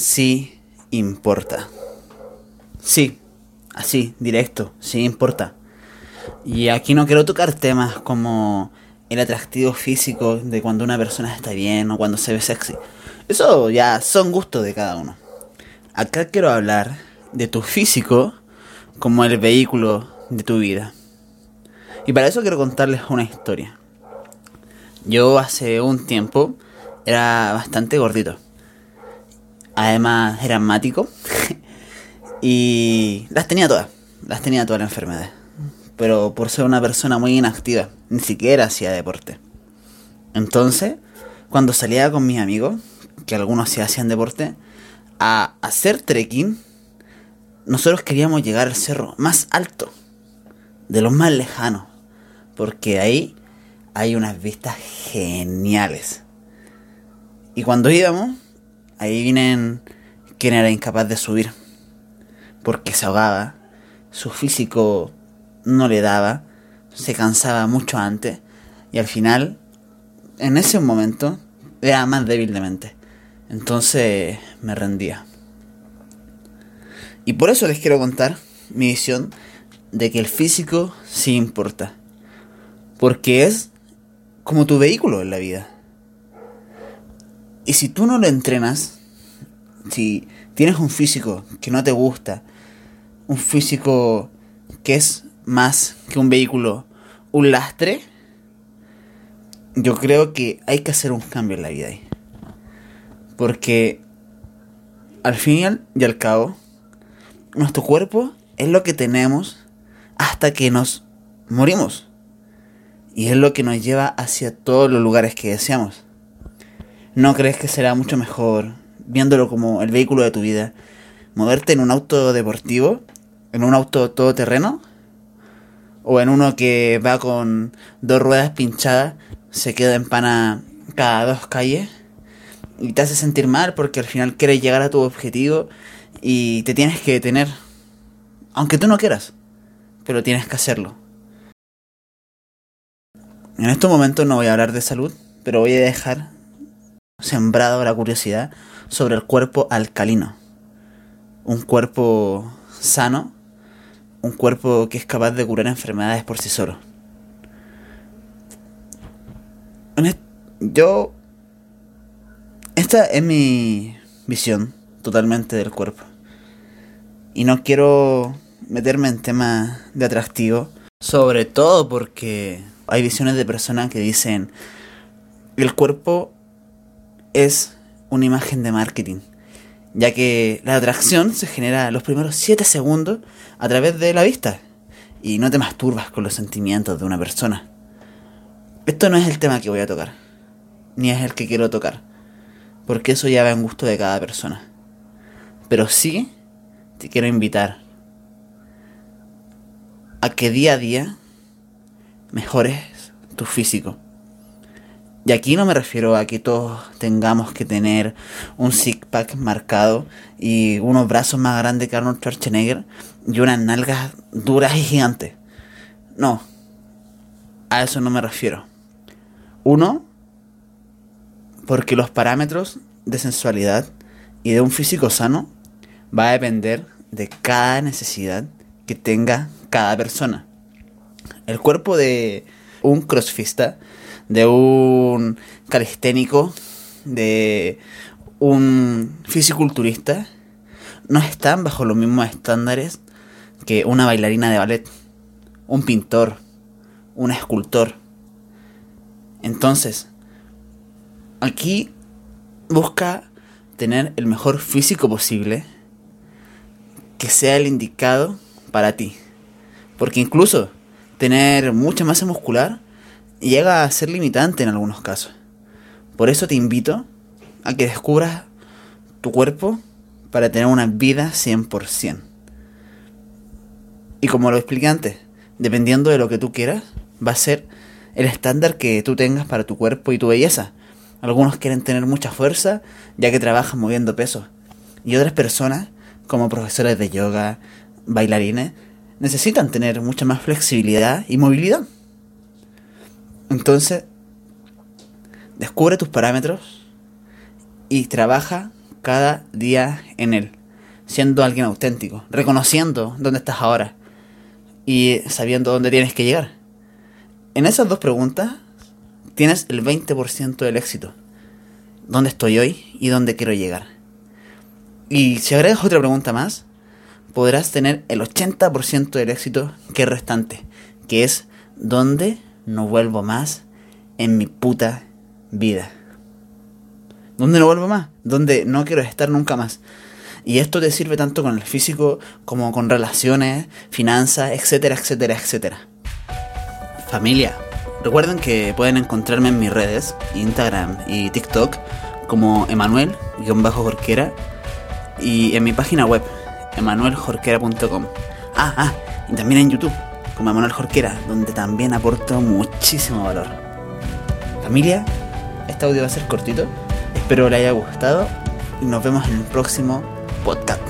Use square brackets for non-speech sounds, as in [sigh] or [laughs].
sí importa. Sí, así, directo, sí importa. Y aquí no quiero tocar temas como el atractivo físico de cuando una persona está bien o cuando se ve sexy. Eso ya son gustos de cada uno. Acá quiero hablar de tu físico como el vehículo de tu vida. Y para eso quiero contarles una historia. Yo hace un tiempo era bastante gordito. Además era asmático. [laughs] y las tenía todas. Las tenía todas las enfermedades. Pero por ser una persona muy inactiva, ni siquiera hacía deporte. Entonces, cuando salía con mis amigos, que algunos sí hacían deporte, a hacer trekking, nosotros queríamos llegar al cerro más alto, de los más lejanos, porque ahí hay unas vistas geniales. Y cuando íbamos, ahí vienen quien era incapaz de subir, porque se ahogaba, su físico no le daba, se cansaba mucho antes, y al final, en ese momento, era más débil de mente. Entonces me rendía. Y por eso les quiero contar mi visión de que el físico sí importa. Porque es como tu vehículo en la vida. Y si tú no lo entrenas, si tienes un físico que no te gusta, un físico que es más que un vehículo, un lastre, yo creo que hay que hacer un cambio en la vida ahí. Porque al fin y al cabo, nuestro cuerpo es lo que tenemos hasta que nos morimos. Y es lo que nos lleva hacia todos los lugares que deseamos. ¿No crees que será mucho mejor, viéndolo como el vehículo de tu vida, moverte en un auto deportivo, en un auto todoterreno? ¿O en uno que va con dos ruedas pinchadas, se queda en pana cada dos calles? Y te hace sentir mal porque al final quieres llegar a tu objetivo y te tienes que detener. Aunque tú no quieras, pero tienes que hacerlo. En estos momentos no voy a hablar de salud, pero voy a dejar sembrado la curiosidad sobre el cuerpo alcalino. Un cuerpo sano, un cuerpo que es capaz de curar enfermedades por sí solo. Yo... Esta es mi visión totalmente del cuerpo. Y no quiero meterme en temas de atractivo, sobre todo porque hay visiones de personas que dicen el cuerpo es una imagen de marketing, ya que la atracción se genera los primeros 7 segundos a través de la vista y no te masturbas con los sentimientos de una persona. Esto no es el tema que voy a tocar, ni es el que quiero tocar, porque eso ya va en gusto de cada persona. Pero sí te quiero invitar a que día a día mejores tu físico. Y aquí no me refiero a que todos tengamos que tener un six pack marcado y unos brazos más grandes que Arnold Schwarzenegger y unas nalgas duras y gigantes. No, a eso no me refiero. Uno, porque los parámetros de sensualidad y de un físico sano va a depender de cada necesidad que tenga cada persona. El cuerpo de un crossfista, de un calisténico, de un fisiculturista, no están bajo los mismos estándares que una bailarina de ballet, un pintor, un escultor. Entonces, aquí busca tener el mejor físico posible que sea el indicado para ti. Porque incluso tener mucha masa muscular llega a ser limitante en algunos casos. Por eso te invito a que descubras tu cuerpo para tener una vida 100%. Y como lo expliqué antes, dependiendo de lo que tú quieras, va a ser el estándar que tú tengas para tu cuerpo y tu belleza. Algunos quieren tener mucha fuerza, ya que trabajan moviendo pesos. Y otras personas, como profesores de yoga, bailarines, necesitan tener mucha más flexibilidad y movilidad. Entonces, descubre tus parámetros y trabaja cada día en él, siendo alguien auténtico, reconociendo dónde estás ahora y sabiendo dónde tienes que llegar. En esas dos preguntas tienes el 20% del éxito. ¿Dónde estoy hoy y dónde quiero llegar? Y si agregas otra pregunta más, podrás tener el 80% del éxito que es restante, que es ¿dónde no vuelvo más en mi puta vida? ¿Dónde no vuelvo más? ¿Dónde no quiero estar nunca más? Y esto te sirve tanto con el físico como con relaciones, finanzas, etcétera, etcétera, etcétera. Familia, recuerden que pueden encontrarme en mis redes, Instagram y TikTok, como Emanuel-Jorquera y en mi página web, emanueljorquera.com. Ah, ah, y también en YouTube, como Emanuel Jorquera, donde también aporto muchísimo valor. Familia, este audio va a ser cortito, espero le haya gustado y nos vemos en el próximo podcast.